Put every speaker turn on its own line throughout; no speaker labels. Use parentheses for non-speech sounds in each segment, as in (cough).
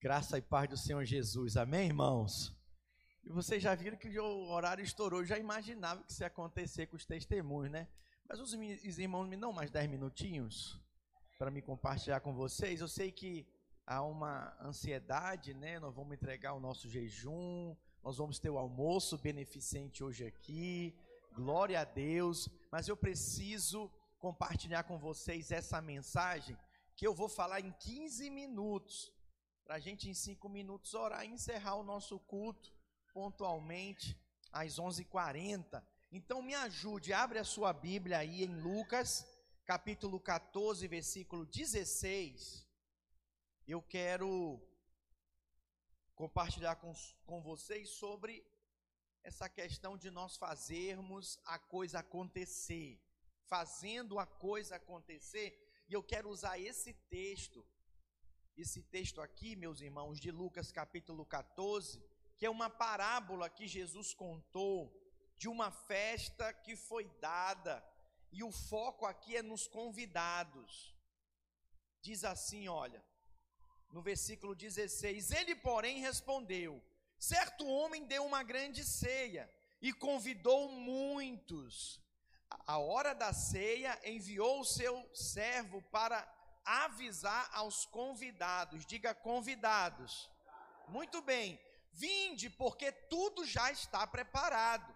Graça e paz do Senhor Jesus, amém, irmãos? E vocês já viram que o horário estourou, eu já imaginava que isso ia acontecer com os testemunhos, né? Mas os irmãos me dão mais 10 minutinhos para me compartilhar com vocês. Eu sei que há uma ansiedade, né? Nós vamos entregar o nosso jejum, nós vamos ter o almoço beneficente hoje aqui. Glória a Deus, mas eu preciso compartilhar com vocês essa mensagem que eu vou falar em 15 minutos para a gente em cinco minutos orar e encerrar o nosso culto pontualmente às 11h40. Então me ajude, abre a sua Bíblia aí em Lucas, capítulo 14, versículo 16. Eu quero compartilhar com, com vocês sobre essa questão de nós fazermos a coisa acontecer, fazendo a coisa acontecer, e eu quero usar esse texto esse texto aqui, meus irmãos, de Lucas capítulo 14, que é uma parábola que Jesus contou de uma festa que foi dada, e o foco aqui é nos convidados. Diz assim, olha, no versículo 16: Ele, porém, respondeu: Certo homem deu uma grande ceia e convidou muitos. A hora da ceia enviou o seu servo para avisar aos convidados. Diga convidados. Muito bem. Vinde, porque tudo já está preparado.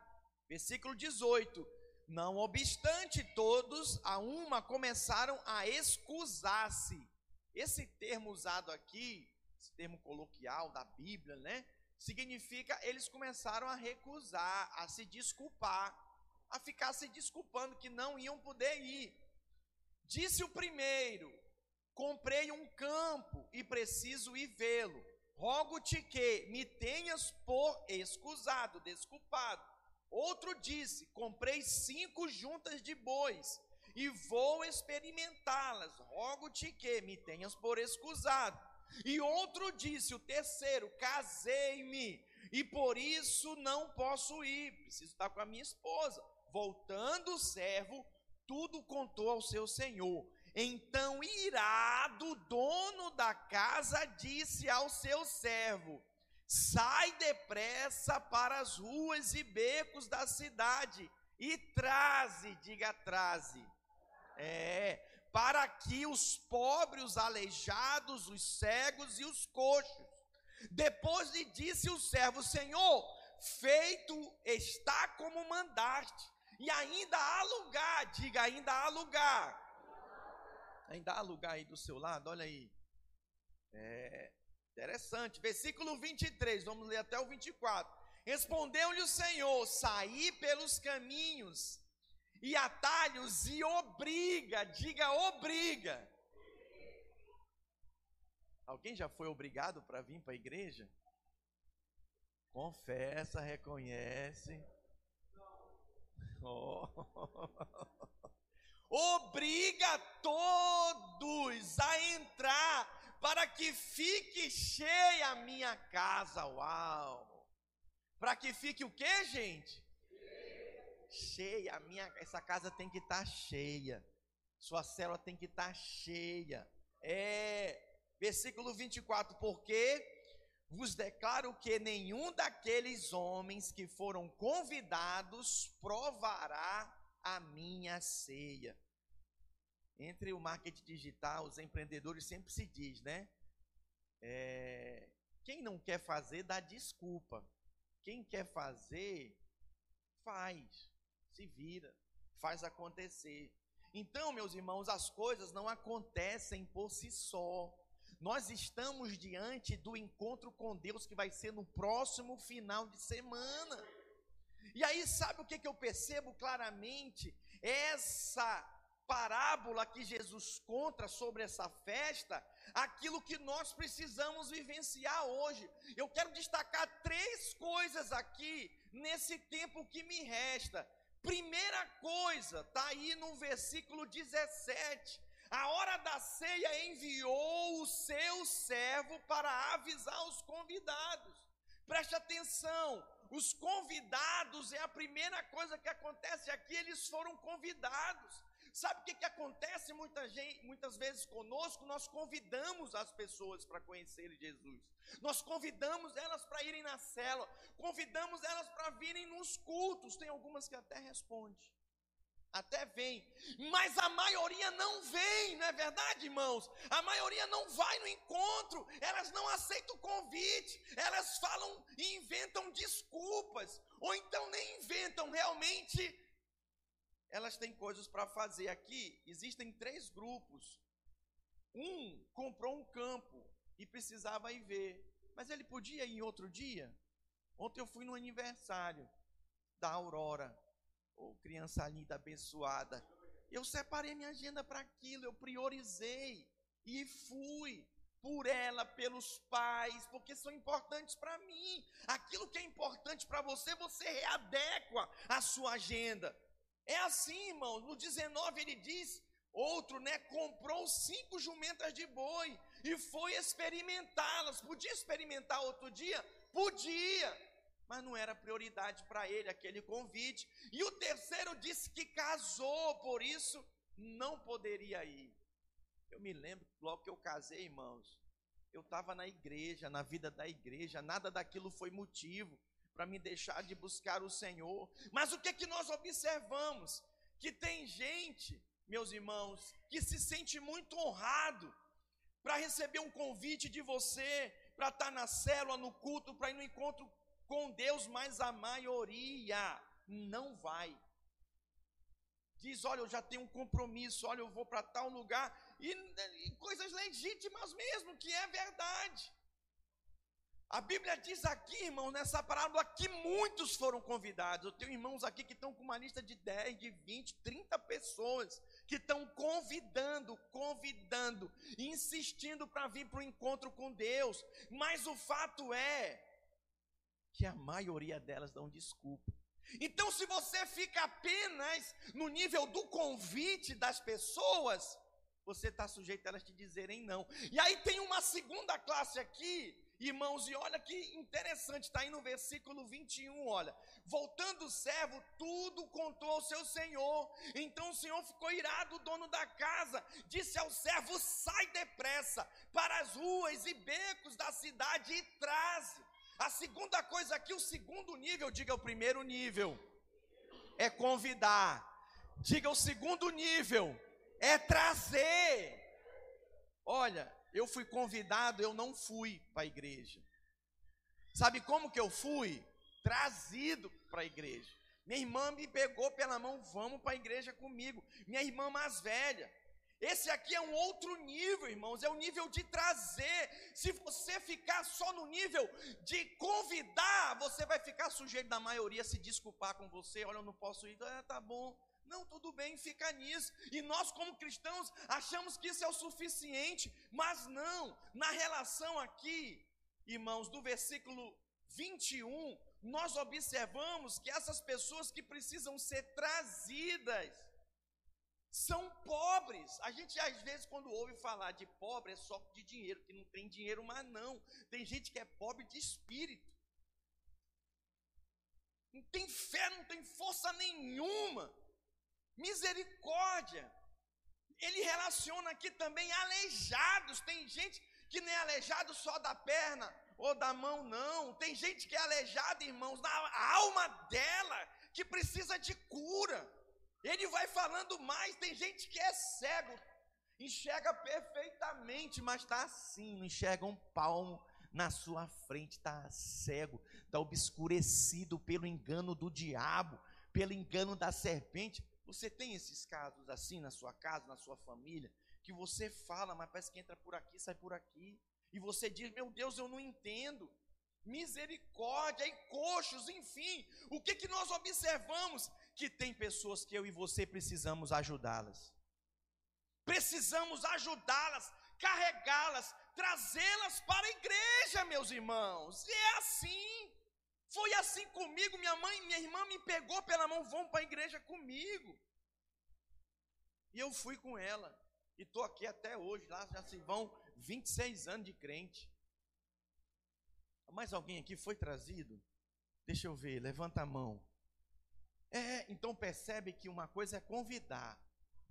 Versículo 18. Não obstante, todos a uma começaram a excusar-se. Esse termo usado aqui, esse termo coloquial da Bíblia, né? Significa eles começaram a recusar, a se desculpar, a ficar se desculpando que não iam poder ir. Disse o primeiro: Comprei um campo e preciso ir vê-lo. Rogo-te que me tenhas por excusado, desculpado. Outro disse: Comprei cinco juntas de bois e vou experimentá-las. Rogo-te que me tenhas por excusado. E outro disse, o terceiro: Casei-me e por isso não posso ir, preciso estar com a minha esposa. Voltando o servo, tudo contou ao seu senhor. Então, irado, o dono da casa disse ao seu servo: Sai depressa para as ruas e becos da cidade e traze, diga traze, é, para que os pobres, os aleijados, os cegos e os coxos. Depois lhe disse o servo: Senhor, feito está como mandaste, e ainda há lugar, diga ainda há lugar Ainda há lugar aí do seu lado, olha aí. É interessante. Versículo 23, vamos ler até o 24. Respondeu-lhe o Senhor: Saí pelos caminhos e atalhos e obriga, diga obriga. Alguém já foi obrigado para vir para a igreja? Confessa, reconhece. (laughs) Oh. Obriga todos a entrar para que fique cheia a minha casa. Uau! Para que fique o que, gente? Cheia. A minha, essa casa tem que estar tá cheia. Sua célula tem que estar tá cheia. É, versículo 24, porque vos declaro que nenhum daqueles homens que foram convidados provará a minha ceia. Entre o marketing digital, os empreendedores sempre se diz, né? É, quem não quer fazer, dá desculpa. Quem quer fazer, faz, se vira, faz acontecer. Então, meus irmãos, as coisas não acontecem por si só. Nós estamos diante do encontro com Deus que vai ser no próximo final de semana. E aí, sabe o que, que eu percebo claramente? Essa parábola que Jesus conta sobre essa festa, aquilo que nós precisamos vivenciar hoje. Eu quero destacar três coisas aqui nesse tempo que me resta. Primeira coisa, está aí no versículo 17. A hora da ceia enviou o seu servo para avisar os convidados. Preste atenção, os convidados é a primeira coisa que acontece aqui, eles foram convidados. Sabe o que, que acontece muita gente, muitas vezes conosco? Nós convidamos as pessoas para conhecerem Jesus. Nós convidamos elas para irem na cela, convidamos elas para virem nos cultos. Tem algumas que até respondem, até vem, mas a maioria não vem, não é verdade, irmãos? A maioria não vai no encontro, elas não aceitam o convite, elas falam e inventam desculpas, ou então nem inventam, realmente elas têm coisas para fazer. Aqui existem três grupos. Um comprou um campo e precisava ir ver, mas ele podia ir outro dia. Ontem eu fui no aniversário da Aurora, ou oh, criança linda, abençoada. Eu separei minha agenda para aquilo, eu priorizei e fui por ela, pelos pais, porque são importantes para mim. Aquilo que é importante para você, você readequa a sua agenda. É assim, irmão. No 19 ele diz: outro, né, comprou cinco jumentas de boi e foi experimentá-las. Podia experimentar outro dia? Podia, mas não era prioridade para ele aquele convite. E o terceiro disse que casou, por isso não poderia ir. Eu me lembro, logo que eu casei, irmãos, eu estava na igreja, na vida da igreja, nada daquilo foi motivo para me deixar de buscar o Senhor. Mas o que é que nós observamos? Que tem gente, meus irmãos, que se sente muito honrado para receber um convite de você, para estar tá na célula, no culto, para ir no encontro com Deus, mas a maioria não vai. Diz: Olha, eu já tenho um compromisso, olha, eu vou para tal lugar, e, e coisas legítimas mesmo, que é verdade. A Bíblia diz aqui, irmão, nessa parábola, que muitos foram convidados. Eu tenho irmãos aqui que estão com uma lista de 10, de 20, 30 pessoas que estão convidando, convidando, insistindo para vir para o encontro com Deus. Mas o fato é que a maioria delas dão desculpa. Então, se você fica apenas no nível do convite das pessoas, você está sujeito a elas te dizerem não. E aí tem uma segunda classe aqui, Irmãos, e olha que interessante, está aí no versículo 21, olha. Voltando o servo, tudo contou ao seu senhor. Então o senhor ficou irado, o dono da casa, disse ao servo: sai depressa para as ruas e becos da cidade e traz. A segunda coisa aqui, o segundo nível, diga o primeiro nível, é convidar. Diga o segundo nível, é trazer. Olha, eu fui convidado, eu não fui para a igreja. Sabe como que eu fui? Trazido para a igreja. Minha irmã me pegou pela mão, vamos para a igreja comigo. Minha irmã mais velha. Esse aqui é um outro nível, irmãos, é o nível de trazer. Se você ficar só no nível de convidar, você vai ficar sujeito da maioria se desculpar com você. Olha, eu não posso ir, ah, tá bom. Não, tudo bem, fica nisso. E nós, como cristãos, achamos que isso é o suficiente, mas não. Na relação aqui, irmãos, do versículo 21, nós observamos que essas pessoas que precisam ser trazidas são pobres. A gente às vezes quando ouve falar de pobre é só de dinheiro, que não tem dinheiro, mas não. Tem gente que é pobre de espírito. Não tem fé, não tem força nenhuma. Misericórdia. Ele relaciona aqui também aleijados. Tem gente que nem é aleijado só da perna ou da mão, não. Tem gente que é aleijada, irmãos, na alma dela, que precisa de cura. Ele vai falando mais. Tem gente que é cego, enxerga perfeitamente, mas está assim, não enxerga um palmo na sua frente, está cego, está obscurecido pelo engano do diabo, pelo engano da serpente. Você tem esses casos assim na sua casa, na sua família, que você fala, mas parece que entra por aqui, sai por aqui. E você diz: Meu Deus, eu não entendo. Misericórdia e coxos, enfim. O que, que nós observamos? Que tem pessoas que eu e você precisamos ajudá-las. Precisamos ajudá-las, carregá-las, trazê-las para a igreja, meus irmãos. E é assim. Foi assim comigo, minha mãe, minha irmã me pegou pela mão, vão para a igreja comigo. E eu fui com ela. E estou aqui até hoje, lá já se vão 26 anos de crente. Mais alguém aqui foi trazido? Deixa eu ver, levanta a mão. É, então percebe que uma coisa é convidar,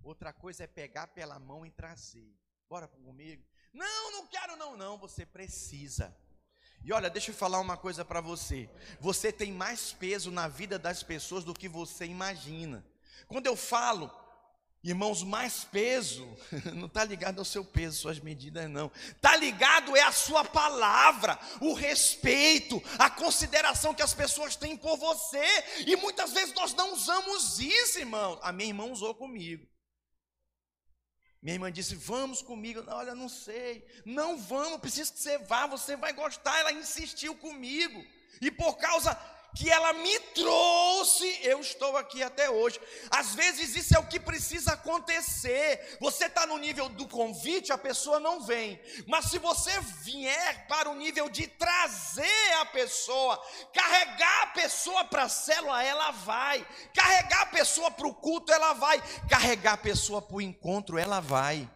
Outra coisa é pegar pela mão e trazer. Bora comigo? Não, não quero não, não, você precisa. E olha, deixa eu falar uma coisa para você. Você tem mais peso na vida das pessoas do que você imagina. Quando eu falo Irmãos, mais peso (laughs) não está ligado ao seu peso, suas medidas, não. Está ligado é a sua palavra, o respeito, a consideração que as pessoas têm por você. E muitas vezes nós não usamos isso, irmão. A minha irmã usou comigo. Minha irmã disse: Vamos comigo. Olha, não sei. Não vamos, preciso que você vá, você vai gostar. Ela insistiu comigo. E por causa que ela me trouxe, eu estou aqui até hoje. Às vezes isso é o que precisa acontecer. Você está no nível do convite, a pessoa não vem. Mas se você vier para o nível de trazer a pessoa, carregar a pessoa para a célula, ela vai. Carregar a pessoa para o culto, ela vai. Carregar a pessoa para o encontro, ela vai.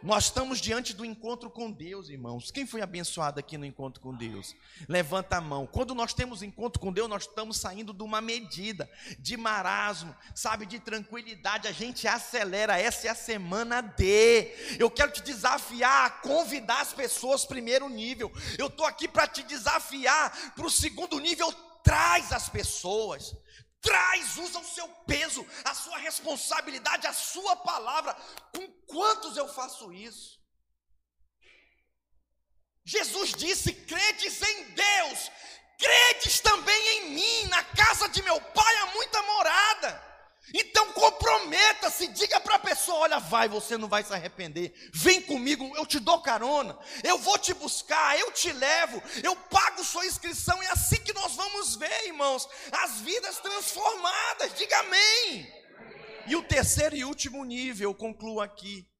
Nós estamos diante do encontro com Deus, irmãos. Quem foi abençoado aqui no encontro com Deus? Levanta a mão. Quando nós temos encontro com Deus, nós estamos saindo de uma medida de marasmo, sabe, de tranquilidade. A gente acelera. Essa é a semana D. Eu quero te desafiar a convidar as pessoas primeiro nível. Eu estou aqui para te desafiar para o segundo nível. Traz as pessoas traz, usa o seu peso, a sua responsabilidade, a sua palavra. Com quantos eu faço isso? Jesus disse: credes em Deus, credes também em mim, na casa de meu pai há muita morada. Então comprometa-se, diga para a pessoa: olha, vai, você não vai se arrepender. Vem comigo, eu te dou carona, eu vou te buscar, eu te levo, eu pago sua inscrição. É assim que nós vamos ver, irmãos, as vidas transformadas. Diga amém. E o terceiro e último nível, eu concluo aqui. (laughs)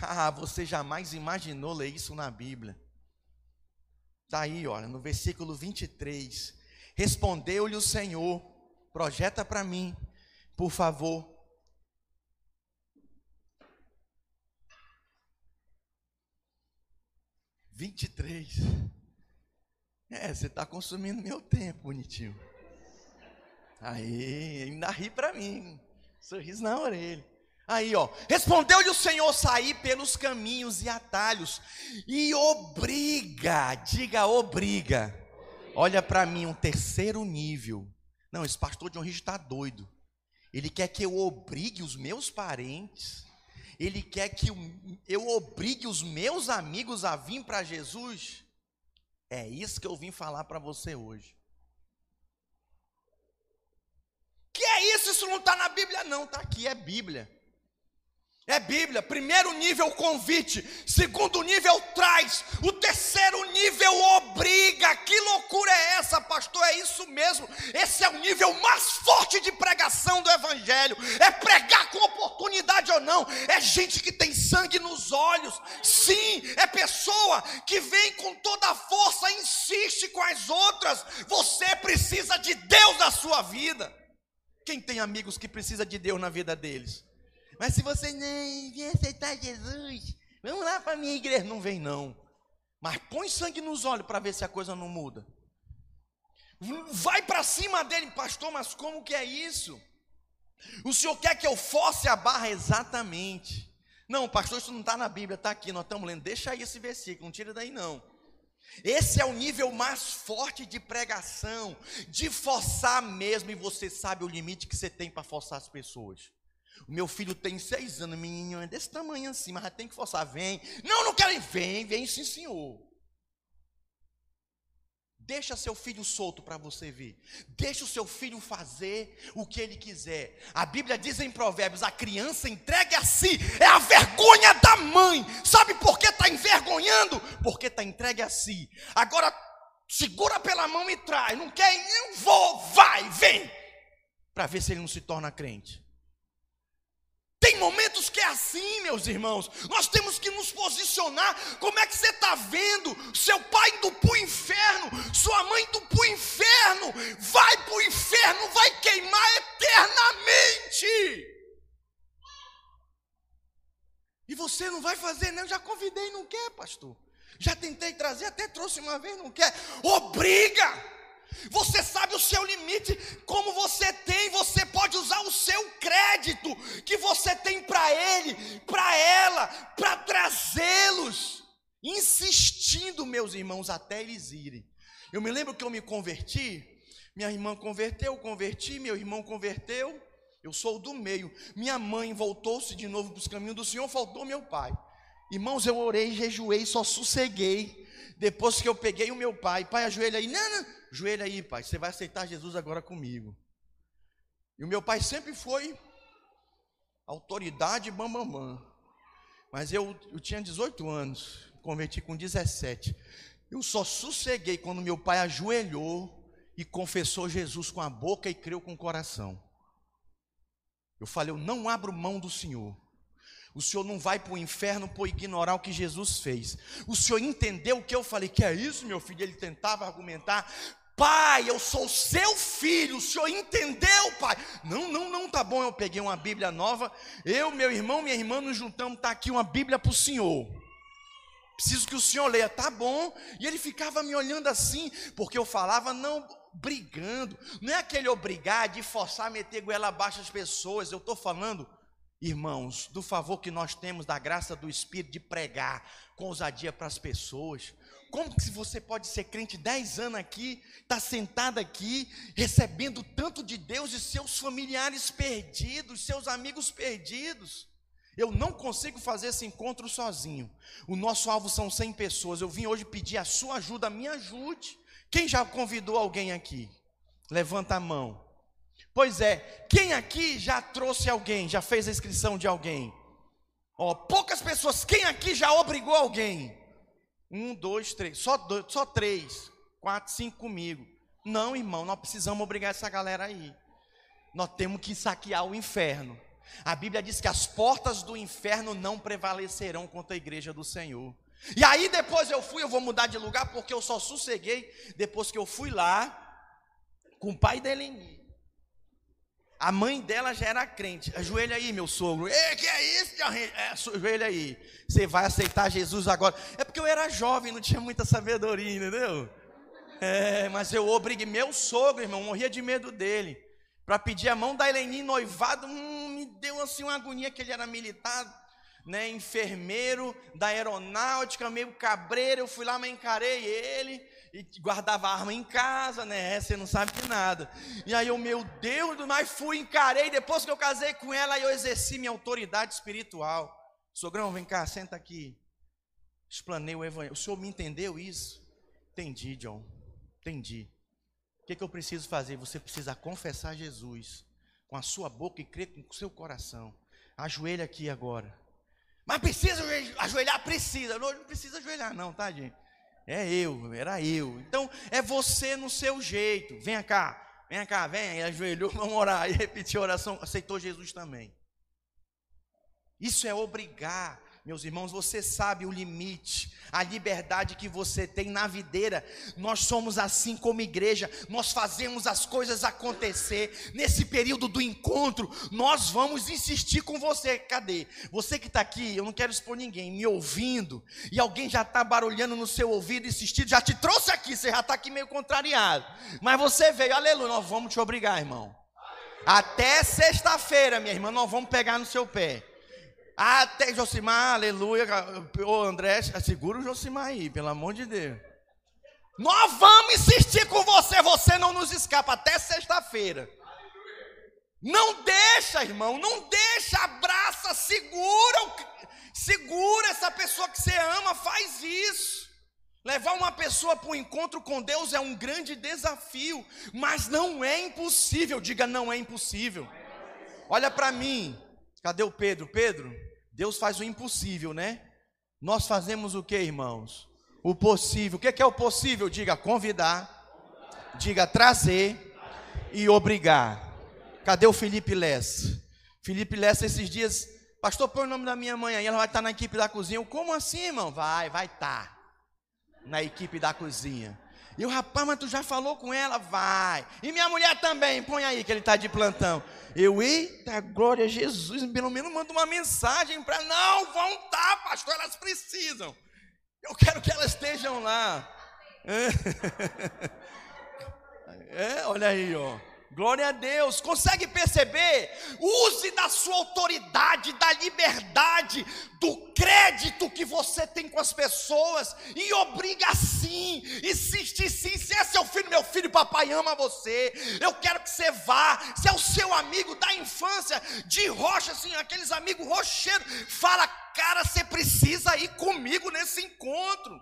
Ah, você jamais imaginou ler isso na Bíblia. Está aí, olha, no versículo 23. Respondeu-lhe o Senhor: projeta para mim por favor. Vinte e três. É, você está consumindo meu tempo, bonitinho. Aí, ainda ri para mim. Sorriso na orelha. Aí, ó. Respondeu-lhe o Senhor sair pelos caminhos e atalhos e obriga, diga obriga. Olha para mim um terceiro nível. Não, esse pastor de um está doido. Ele quer que eu obrigue os meus parentes, ele quer que eu obrigue os meus amigos a vir para Jesus. É isso que eu vim falar para você hoje. Que é isso? Isso não está na Bíblia, não, está aqui, é Bíblia. É Bíblia. Primeiro nível, convite. Segundo nível, traz. O terceiro nível, obriga. Que loucura é essa, pastor? É isso mesmo. Esse é o nível mais forte de pregação do Evangelho. É pregar com oportunidade ou não. É gente que tem sangue nos olhos. Sim, é pessoa que vem com toda a força, insiste com as outras. Você precisa de Deus na sua vida. Quem tem amigos que precisa de Deus na vida deles? Mas se você nem vem aceitar Jesus, vamos lá para a minha igreja. Não vem, não. Mas põe sangue nos olhos para ver se a coisa não muda. Vai para cima dele, pastor, mas como que é isso? O senhor quer que eu force a barra exatamente? Não, pastor, isso não está na Bíblia, está aqui, nós estamos lendo. Deixa aí esse versículo, não tira daí não. Esse é o nível mais forte de pregação, de forçar mesmo, e você sabe o limite que você tem para forçar as pessoas. O meu filho tem seis anos, menino é desse tamanho assim, mas tem que forçar. Vem. Não, não quero ir. Vem, vem sim, senhor. Deixa seu filho solto para você ver. Deixa o seu filho fazer o que ele quiser. A Bíblia diz em Provérbios: a criança entregue a si é a vergonha da mãe. Sabe por que está envergonhando? Porque está entregue a si. Agora, segura pela mão e traz. Não quer? Eu vou, vai, vem. Para ver se ele não se torna crente. Momentos que é assim, meus irmãos. Nós temos que nos posicionar. Como é que você está vendo? Seu pai indo para o inferno, sua mãe indo para o inferno, vai para o inferno, vai queimar eternamente. E você não vai fazer, não? Já convidei, não quer, pastor. Já tentei trazer, até trouxe uma vez, não quer. Obriga! Você sabe o seu limite, meus irmãos, até eles irem. Eu me lembro que eu me converti, minha irmã converteu, converti, meu irmão converteu, eu sou do meio. Minha mãe voltou-se de novo para os caminhos do Senhor, faltou meu pai. Irmãos, eu orei, jejuei, só sosseguei. Depois que eu peguei o meu pai, pai, ajoelha aí, não, não, joelha aí, pai, você vai aceitar Jesus agora comigo. E o meu pai sempre foi autoridade bambambam. Bam, bam. Mas eu, eu tinha 18 anos, converti com 17. Eu só sosseguei quando meu pai ajoelhou e confessou Jesus com a boca e creu com o coração. Eu falei, eu não abro mão do Senhor. O senhor não vai para o inferno por ignorar o que Jesus fez. O senhor entendeu o que eu falei? Que é isso, meu filho? Ele tentava argumentar. Pai, eu sou seu filho, o senhor entendeu, pai? Não, não, não, tá bom. Eu peguei uma Bíblia nova. Eu, meu irmão, minha irmã, nos juntamos. Tá aqui uma Bíblia para o senhor. Preciso que o senhor leia, tá bom? E ele ficava me olhando assim, porque eu falava, não, brigando. Não é aquele obrigar de forçar, meter goela abaixo as pessoas. Eu estou falando irmãos, do favor que nós temos da graça do Espírito de pregar com ousadia para as pessoas. Como que você pode ser crente 10 anos aqui, está sentado aqui, recebendo tanto de Deus e seus familiares perdidos, seus amigos perdidos? Eu não consigo fazer esse encontro sozinho. O nosso alvo são 100 pessoas. Eu vim hoje pedir a sua ajuda, me ajude. Quem já convidou alguém aqui? Levanta a mão. Pois é, quem aqui já trouxe alguém, já fez a inscrição de alguém? Ó, poucas pessoas, quem aqui já obrigou alguém? Um, dois, três, só, dois, só três, quatro, cinco comigo. Não, irmão, nós precisamos obrigar essa galera aí. Nós temos que saquear o inferno. A Bíblia diz que as portas do inferno não prevalecerão contra a igreja do Senhor. E aí depois eu fui, eu vou mudar de lugar porque eu só sosseguei depois que eu fui lá com o pai da Eleni. A mãe dela já era crente. Ajoelha aí, meu sogro. Ei, que é isso, é, ajoelha aí. Você vai aceitar Jesus agora. É porque eu era jovem, não tinha muita sabedoria, entendeu? É, mas eu obriguei. Meu sogro, irmão, morria de medo dele. Para pedir a mão da Eleni noivado, hum, deu assim uma agonia que ele era militar, né, enfermeiro da aeronáutica, meio cabreiro. Eu fui lá, mas encarei ele e guardava arma em casa, né? Você não sabe de nada. E aí eu, meu Deus, mas fui, encarei. Depois que eu casei com ela, eu exerci minha autoridade espiritual. Sogrão, vem cá, senta aqui. Explanei o evangelho. O senhor me entendeu isso? Entendi, John. Entendi. O que, que eu preciso fazer? Você precisa confessar Jesus com a sua boca e crer com o seu coração. Ajoelha aqui agora. Mas precisa ajoelhar? Precisa. Não, não precisa ajoelhar, não, tá, gente? É eu, era eu. Então, é você no seu jeito. Venha cá, venha cá, vem. E ajoelhou, (laughs) vamos orar. E repetiu a oração, aceitou Jesus também. Isso é obrigar meus irmãos, você sabe o limite, a liberdade que você tem na videira. Nós somos assim como igreja, nós fazemos as coisas acontecer. Nesse período do encontro, nós vamos insistir com você. Cadê? Você que está aqui, eu não quero expor ninguém, me ouvindo, e alguém já está barulhando no seu ouvido, insistindo, já te trouxe aqui, você já está aqui meio contrariado. Mas você veio, aleluia, nós vamos te obrigar, irmão. Até sexta-feira, minha irmã, nós vamos pegar no seu pé. Até Josimar, aleluia. Ô André, segura o Josimar aí, pelo amor de Deus. Nós vamos insistir com você, você não nos escapa até sexta-feira. Não deixa, irmão, não deixa, abraça, segura, segura essa pessoa que você ama, faz isso. Levar uma pessoa para o encontro com Deus é um grande desafio, mas não é impossível. Diga, não é impossível. Olha para mim, cadê o Pedro? Pedro, Deus faz o impossível, né? Nós fazemos o que, irmãos? O possível. O que é o possível? Diga convidar, diga trazer e obrigar. Cadê o Felipe Lessa? Felipe Lessa, esses dias, pastor, põe o nome da minha mãe aí, ela vai estar na equipe da cozinha. Eu, Como assim, irmão? Vai, vai estar na equipe da cozinha. E o rapaz, mas tu já falou com ela? Vai. E minha mulher também, põe aí que ele está de plantão. Eu, eita, glória a Jesus, pelo menos manda uma mensagem para. Não, vão estar, tá, pastor, elas precisam. Eu quero que elas estejam lá. (laughs) É, olha aí, ó. Glória a Deus. Consegue perceber? Use da sua autoridade, da liberdade, do crédito que você tem com as pessoas e obriga sim, insiste sim. Se é seu filho, meu filho, papai ama você. Eu quero que você vá. Se é o seu amigo da infância, de rocha, assim, aqueles amigos rocheiros, fala, cara, você precisa ir comigo nesse encontro.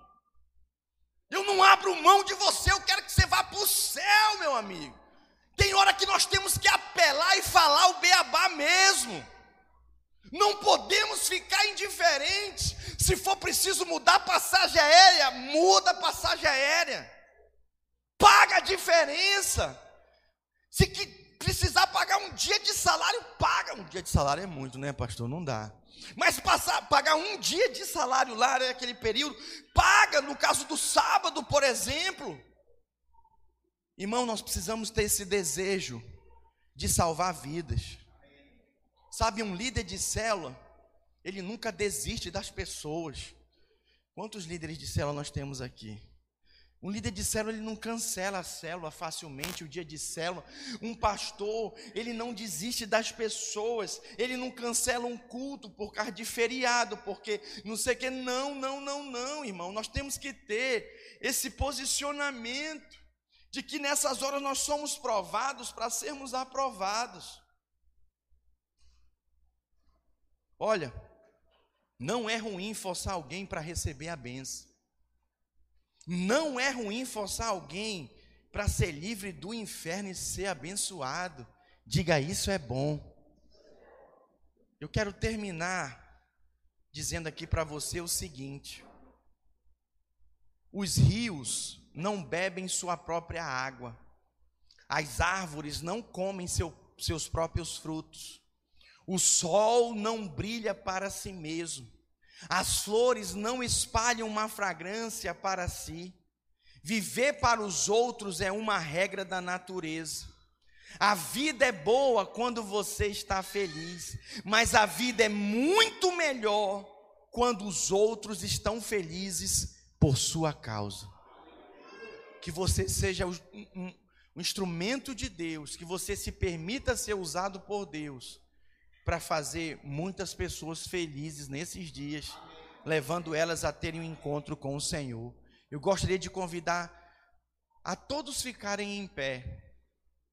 Eu não abro mão de você, eu quero que você vá para o céu, meu amigo. Tem hora que nós temos que apelar e falar o beabá mesmo. Não podemos ficar indiferentes. Se for preciso mudar a passagem aérea, muda a passagem aérea. Paga a diferença. Se precisar pagar um dia de salário, paga. Um dia de salário é muito, né, pastor? Não dá. Mas passar, pagar um dia de salário lá naquele período, paga no caso do sábado, por exemplo. Irmão, nós precisamos ter esse desejo de salvar vidas. Sabe, um líder de célula, ele nunca desiste das pessoas. Quantos líderes de célula nós temos aqui? Um líder de célula, ele não cancela a célula facilmente, o dia de célula. Um pastor, ele não desiste das pessoas. Ele não cancela um culto por causa de feriado, porque não sei o que. Não, não, não, não, irmão. Nós temos que ter esse posicionamento de que nessas horas nós somos provados para sermos aprovados. Olha, não é ruim forçar alguém para receber a benção. Não é ruim forçar alguém para ser livre do inferno e ser abençoado. Diga isso é bom. Eu quero terminar dizendo aqui para você o seguinte: os rios não bebem sua própria água, as árvores não comem seu, seus próprios frutos, o sol não brilha para si mesmo, as flores não espalham uma fragrância para si. Viver para os outros é uma regra da natureza. A vida é boa quando você está feliz, mas a vida é muito melhor quando os outros estão felizes por sua causa que você seja um, um, um instrumento de Deus, que você se permita ser usado por Deus para fazer muitas pessoas felizes nesses dias, levando elas a terem um encontro com o Senhor. Eu gostaria de convidar a todos ficarem em pé.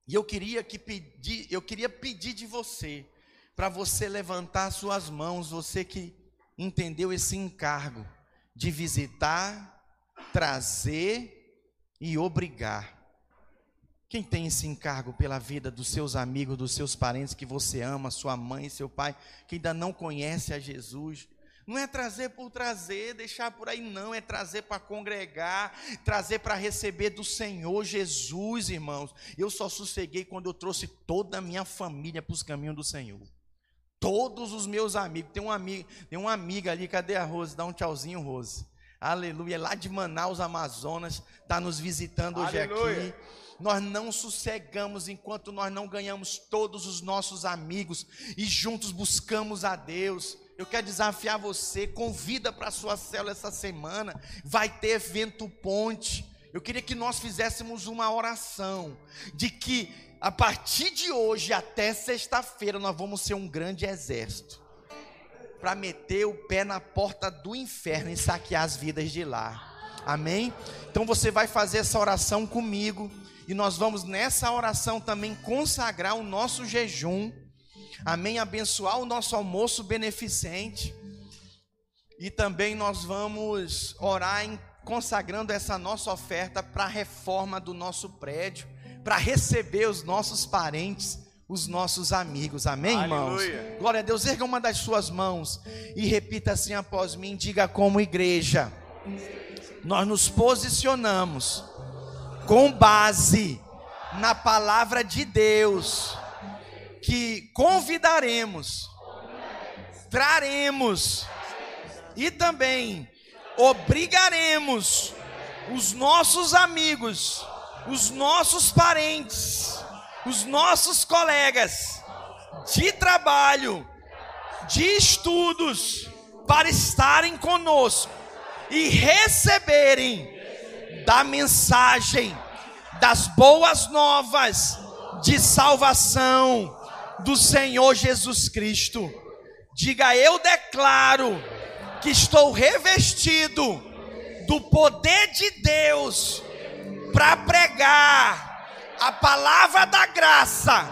E eu queria que pedir, eu queria pedir de você para você levantar suas mãos, você que entendeu esse encargo de visitar, trazer e obrigar. Quem tem esse encargo pela vida dos seus amigos, dos seus parentes que você ama, sua mãe, seu pai, que ainda não conhece a Jesus, não é trazer por trazer, deixar por aí, não, é trazer para congregar, trazer para receber do Senhor Jesus, irmãos. Eu só sosseguei quando eu trouxe toda a minha família para os caminhos do Senhor. Todos os meus amigos, tem um amigo, tem uma amiga ali, cadê a Rose? Dá um tchauzinho, Rose. Aleluia. Lá de Manaus, Amazonas, está nos visitando hoje Aleluia. aqui. Nós não sossegamos enquanto nós não ganhamos todos os nossos amigos e juntos buscamos a Deus. Eu quero desafiar você, convida para a sua célula essa semana. Vai ter evento ponte. Eu queria que nós fizéssemos uma oração de que a partir de hoje até sexta-feira nós vamos ser um grande exército para meter o pé na porta do inferno e saquear as vidas de lá. Amém? Então você vai fazer essa oração comigo e nós vamos nessa oração também consagrar o nosso jejum. Amém? Abençoar o nosso almoço beneficente. E também nós vamos orar em, consagrando essa nossa oferta para a reforma do nosso prédio, para receber os nossos parentes os nossos amigos. Amém, irmãos? Aleluia. Glória a Deus. Erga uma das suas mãos e repita assim após mim. Diga como igreja. Nós nos posicionamos com base na palavra de Deus, que convidaremos, traremos e também obrigaremos os nossos amigos, os nossos parentes, os nossos colegas de trabalho, de estudos, para estarem conosco e receberem da mensagem das boas novas de salvação do Senhor Jesus Cristo. Diga: Eu declaro que estou revestido do poder de Deus para pregar a palavra da graça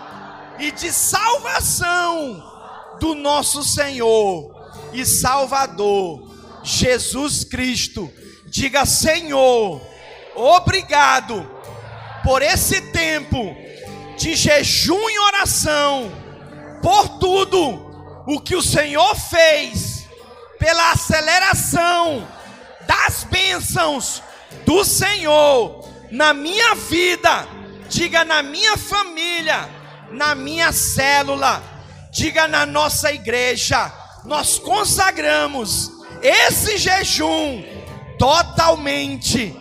e de salvação do nosso Senhor e Salvador Jesus Cristo. Diga, Senhor, obrigado por esse tempo de jejum e oração, por tudo o que o Senhor fez, pela aceleração das bênçãos do Senhor na minha vida, diga na minha família, na minha célula, diga na nossa igreja. Nós consagramos esse jejum totalmente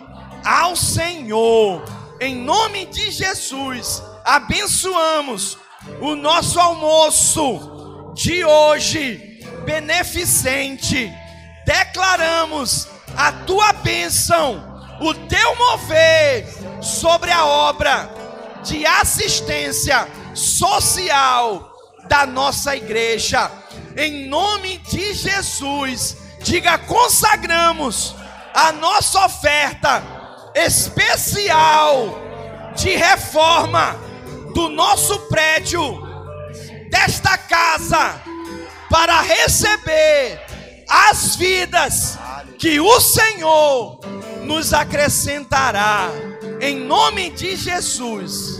ao Senhor, em nome de Jesus. Abençoamos o nosso almoço de hoje, beneficente. Declaramos a tua bênção, o teu mover sobre a obra de assistência social da nossa igreja. Em nome de Jesus, diga: consagramos a nossa oferta especial de reforma do nosso prédio, desta casa, para receber as vidas que o Senhor nos acrescentará, em nome de Jesus.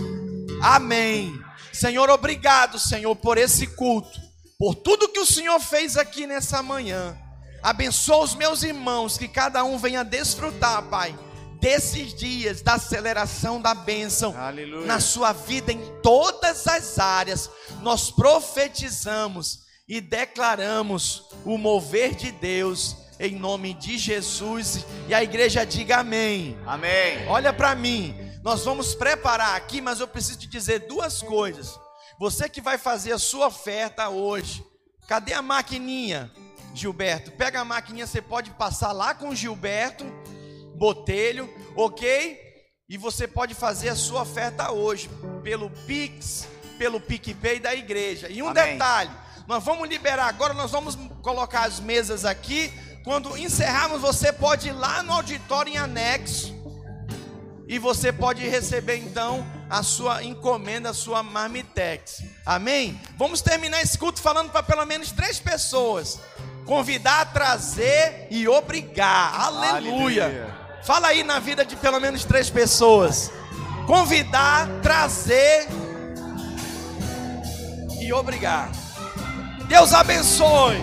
Amém. Senhor, obrigado, Senhor, por esse culto, por tudo que o Senhor fez aqui nessa manhã. Abençoa os meus irmãos, que cada um venha desfrutar, Pai, desses dias da aceleração da bênção Aleluia. na sua vida em todas as áreas. Nós profetizamos e declaramos o mover de Deus em nome de Jesus. E a igreja diga amém.
Amém.
Olha para mim. Nós vamos preparar aqui, mas eu preciso te dizer duas coisas. Você que vai fazer a sua oferta hoje, cadê a maquininha, Gilberto? Pega a maquininha, você pode passar lá com o Gilberto Botelho, ok? E você pode fazer a sua oferta hoje pelo Pix, pelo PicPay da igreja. E um Amém. detalhe, nós vamos liberar agora, nós vamos colocar as mesas aqui. Quando encerrarmos, você pode ir lá no auditório em anexo e você pode receber então a sua encomenda, a sua marmitex. Amém? Vamos terminar esse culto falando para pelo menos três pessoas. Convidar, trazer e obrigar. Aleluia. Aleluia. Fala aí na vida de pelo menos três pessoas. Convidar, trazer e obrigar. Deus abençoe.